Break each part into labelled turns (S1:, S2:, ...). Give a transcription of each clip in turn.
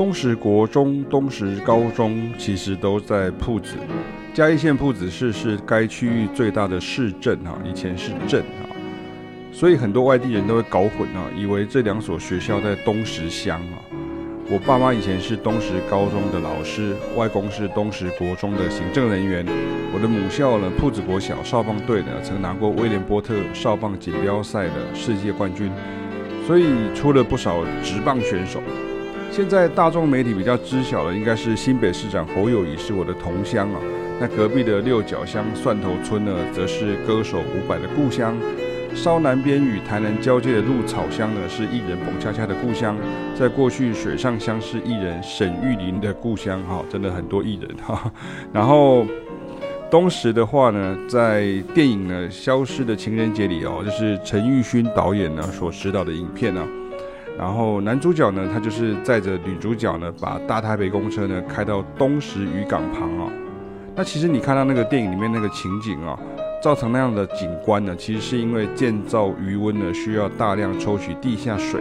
S1: 东石国中、东石高中其实都在朴子，嘉义县朴子市是该区域最大的市镇哈，以前是镇哈，所以很多外地人都会搞混啊，以为这两所学校在东石乡啊。我爸妈以前是东石高中的老师，外公是东石国中的行政人员，我的母校呢，朴子国小少棒队呢，曾拿过威廉波特少棒锦标赛的世界冠军，所以出了不少直棒选手。现在大众媒体比较知晓的，应该是新北市长侯友谊是我的同乡啊。那隔壁的六角乡蒜头村呢，则是歌手伍佰的故乡。稍南边与台南交界的鹿草乡呢，是艺人彭恰恰的故乡。在过去，水上乡是艺人沈玉琳的故乡哈，真的很多艺人哈。然后东石的话呢，在电影呢《消失的情人节》里哦，就是陈玉勋导演呢所指导的影片呢。然后男主角呢，他就是载着女主角呢，把大台北公车呢开到东石渔港旁啊。那其实你看到那个电影里面那个情景啊，造成那样的景观呢，其实是因为建造鱼温呢需要大量抽取地下水，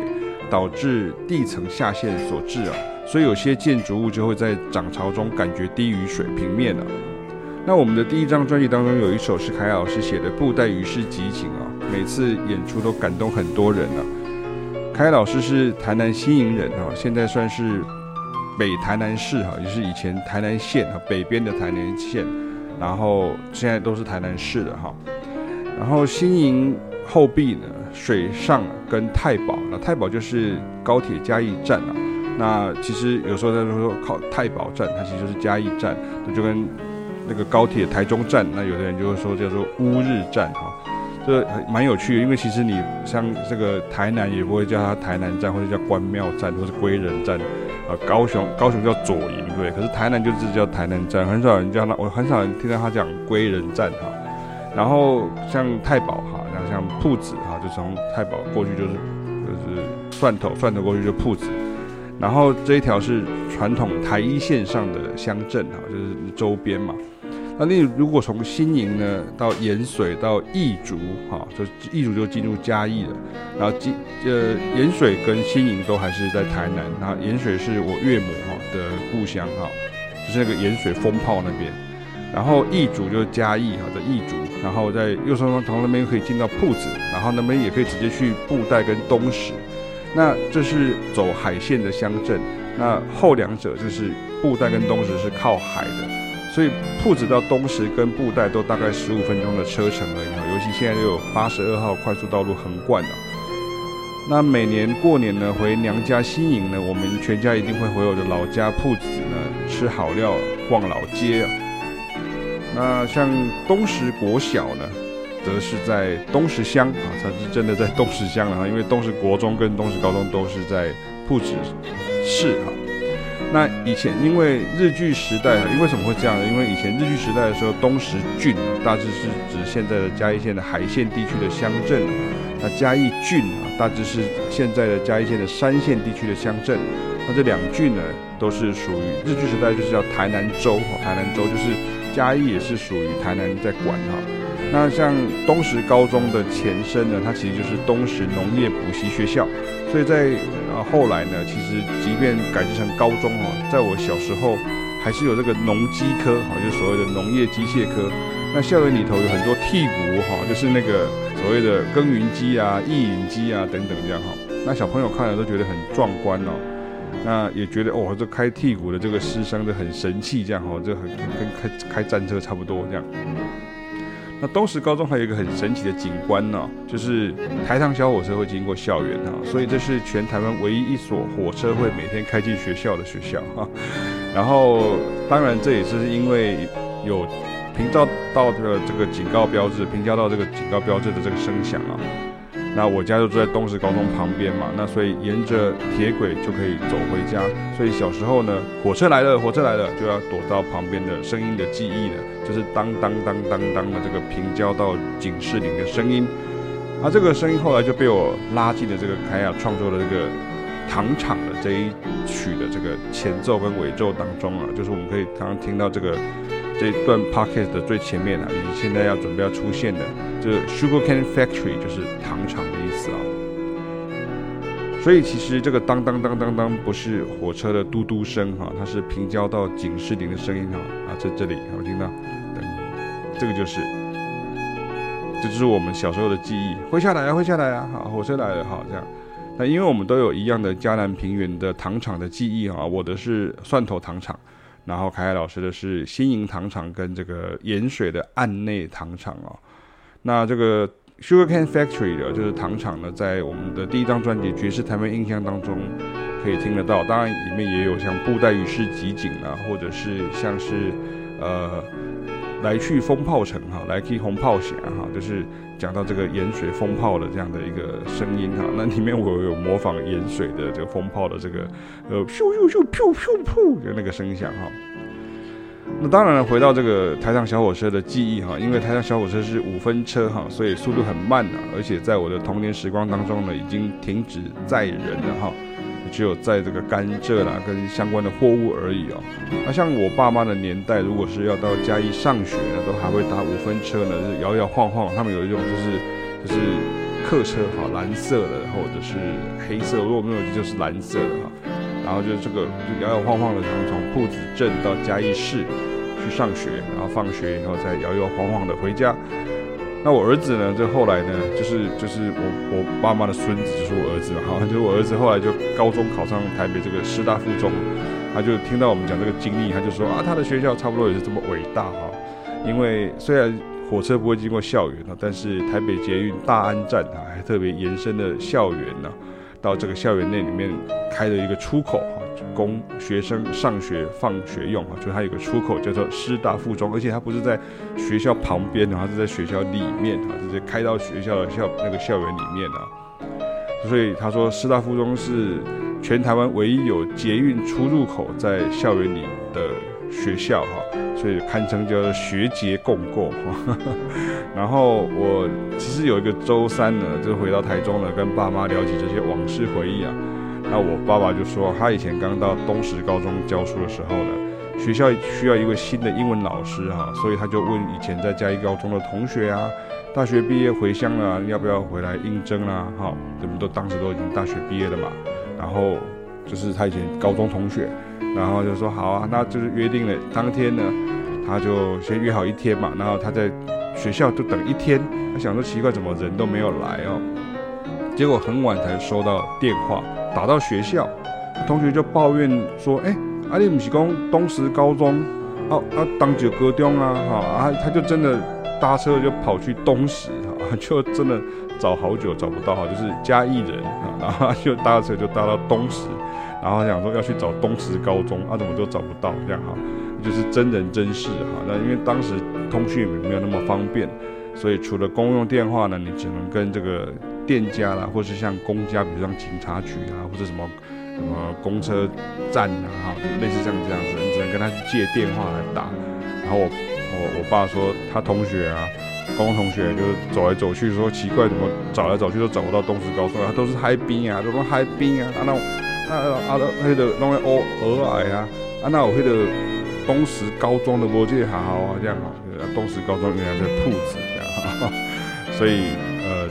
S1: 导致地层下陷所致啊。所以有些建筑物就会在涨潮中感觉低于水平面了。那我们的第一张专辑当中有一首是凯老师写的《布袋渔市集情》啊，每次演出都感动很多人啊。凯老师是台南新营人哈，现在算是北台南市哈，也就是以前台南县哈，北边的台南县，然后现在都是台南市的哈。然后新营后壁呢，水上跟太保，那太保就是高铁嘉义站啊。那其实有时候在说靠太保站，它其实就是嘉义站，那就跟那个高铁台中站，那有的人就会说叫做乌日站哈。这蛮有趣的，因为其实你像这个台南也不会叫它台南站，或者叫关庙站，或是归仁站，呃，高雄高雄叫左营，对，可是台南就是叫台南站，很少人叫它，我很少人听到他讲归仁站哈。然后像太保哈，然后像朴子哈，就从太保过去就是就是蒜头，蒜头过去就朴子，然后这一条是传统台一线上的乡镇哈，就是周边嘛。那你如果从新营呢到盐水到义竹，哈，就义竹就进入嘉义了。然后进呃盐水跟新营都还是在台南。然后盐水是我岳母哈的故乡哈，就是那个盐水风炮那边。然后义竹就是嘉义哈的义竹。然后在右双方从那边又可以进到铺子，然后那边也可以直接去布袋跟东石。那这是走海线的乡镇。那后两者就是布袋跟东石是靠海的。所以铺子到东石跟布袋都大概十五分钟的车程而已哈，尤其现在又有八十二号快速道路横贯了。那每年过年呢，回娘家新营呢，我们全家一定会回我的老家铺子呢，吃好料，逛老街啊。那像东石国小呢，则是在东石乡啊，才是真的在东石乡了哈，因为东石国中跟东石高中都是在铺子市哈。那以前因为日据时代，因为什么会这样呢？因为以前日据时代的时候，东石郡大致是指现在的嘉义县的海线地区的乡镇，那嘉义郡啊，大致是现在的嘉义县的山线地区的乡镇。那这两郡呢，都是属于日据时代就是叫台南州，台南州就是嘉义也是属于台南在管哈。那像东石高中的前身呢，它其实就是东石农业补习学校，所以在。后来呢，其实即便改制成高中哦，在我小时候还是有这个农机科哈，就所谓的农业机械科。那校园里头有很多剔骨哈，就是那个所谓的耕耘机啊、曳引机啊等等这样哈。那小朋友看了都觉得很壮观哦，那也觉得哦，这开剔骨的这个师生就很神气这样哈，就很跟开开战车差不多这样。那东石高中还有一个很神奇的景观呢、就是台上小火车会经过校园哈，所以这是全台湾唯一一所火车会每天开进学校的学校哈。然后，当然这也是因为有平交道的这个警告标志，平交到这个警告标志的这个声响啊。那我家就住在东石高中旁边嘛，那所以沿着铁轨就可以走回家。所以小时候呢，火车来了，火车来了，就要躲到旁边的声音的记忆了，就是当当当当当的这个平交道警示铃的声音。啊，这个声音后来就被我拉进了这个凯亚创作的这个糖厂的这一曲的这个前奏跟尾奏当中啊，就是我们可以刚刚听到这个。这一段 podcast 的最前面啊，以及现在要准备要出现的，这 Sugar Cane Factory 就是糖厂的意思啊。所以其实这个当当当当当不是火车的嘟嘟声哈，它是平交到警示铃的声音哈啊，在这里有听到，等这个就是，这就是我们小时候的记忆。会下来啊，会下来啊，好，火车来了，好这样。那因为我们都有一样的嘉南平原的糖厂的记忆啊，我的是蒜头糖厂，然后凯凯老师的是新营糖厂跟这个盐水的岸内糖厂啊，那这个。Sugar Cane Factory 的就是糖厂呢，在我们的第一张专辑《爵士台湾印象》当中可以听得到，当然里面也有像布袋与市集锦啊，或者是像是呃来去风炮城哈，来去红炮响哈，就是讲到这个盐水风炮的这样的一个声音哈，那里面我有模仿盐水的这个风炮的这个呃咻咻咻噗噗噗的那个声响哈。那当然了，回到这个台糖小火车的记忆哈，因为台糖小火车是五分车哈，所以速度很慢的，而且在我的童年时光当中呢，已经停止载人了哈，只有载这个甘蔗啦跟相关的货物而已哦。那像我爸妈的年代，如果是要到嘉义上学呢，都还会搭五分车呢，就是摇摇晃晃。他们有一种就是就是客车哈，蓝色的或者是黑色，如果没有就是蓝色的哈。然后就是这个就摇摇晃晃的，然后从铺子镇到嘉义市去上学，然后放学以后再摇摇晃晃的回家。那我儿子呢？这后来呢，就是就是我我爸妈的孙子，就是我儿子嘛。好，就是我儿子后来就高中考上台北这个师大附中，他就听到我们讲这个经历，他就说啊，他的学校差不多也是这么伟大哈。因为虽然火车不会经过校园啊，但是台北捷运大安站啊，还特别延伸的校园呢。到这个校园内里面开了一个出口哈，供学生上学放学用哈，就它有个出口叫做师大附中，而且它不是在学校旁边，它是在学校里面哈，直接开到学校的校那个校园里面啊。所以他说师大附中是全台湾唯一有捷运出入口在校园里的学校哈。所以堪称叫做学捷共构，然后我其实有一个周三呢，就回到台中了，跟爸妈聊起这些往事回忆啊。那我爸爸就说，他以前刚到东石高中教书的时候呢，学校需要一位新的英文老师哈，所以他就问以前在嘉义高中的同学啊，大学毕业回乡了，要不要回来应征啦？哈，他们都当时都已经大学毕业了嘛。然后就是他以前高中同学。然后就说好啊，那就是约定了当天呢，他就先约好一天嘛。然后他在学校就等一天，他想说奇怪，怎么人都没有来哦？结果很晚才收到电话，打到学校，同学就抱怨说：“哎，阿里不是讲东石高中，啊啊，当九高中啊，哈啊，他就真的搭车就跑去东石哈，就真的找好久找不到哈，就是嘉义人啊，然后就搭车就搭到东石。”然后想说要去找东石高中，啊，怎么都找不到，这样哈，就是真人真事哈。那因为当时通讯也没有那么方便，所以除了公用电话呢，你只能跟这个店家啦，或是像公家，比如像警察局啊，或者什么什么公车站啊，哈，类似像这样子，你只能跟他去借电话来打。然后我我我爸说他同学啊，高中同学就是走来走去，说奇怪，怎么找来找去都找不到东石高中啊，都是海滨啊，都是海滨啊，啊那。啊啊，那个弄个鹅鹅矮啊，啊那我那个东石高中的国际好好啊，这样啊，东石高中原来在铺子这样，所以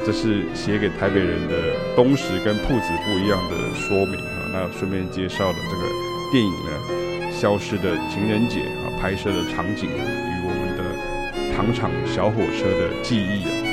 S1: 这是写给台北人的东石跟铺子不一样的说明啊。那顺便介绍了这个电影呢，《消失的情人节》啊，拍摄的场景与我们的糖厂小火车的记忆啊。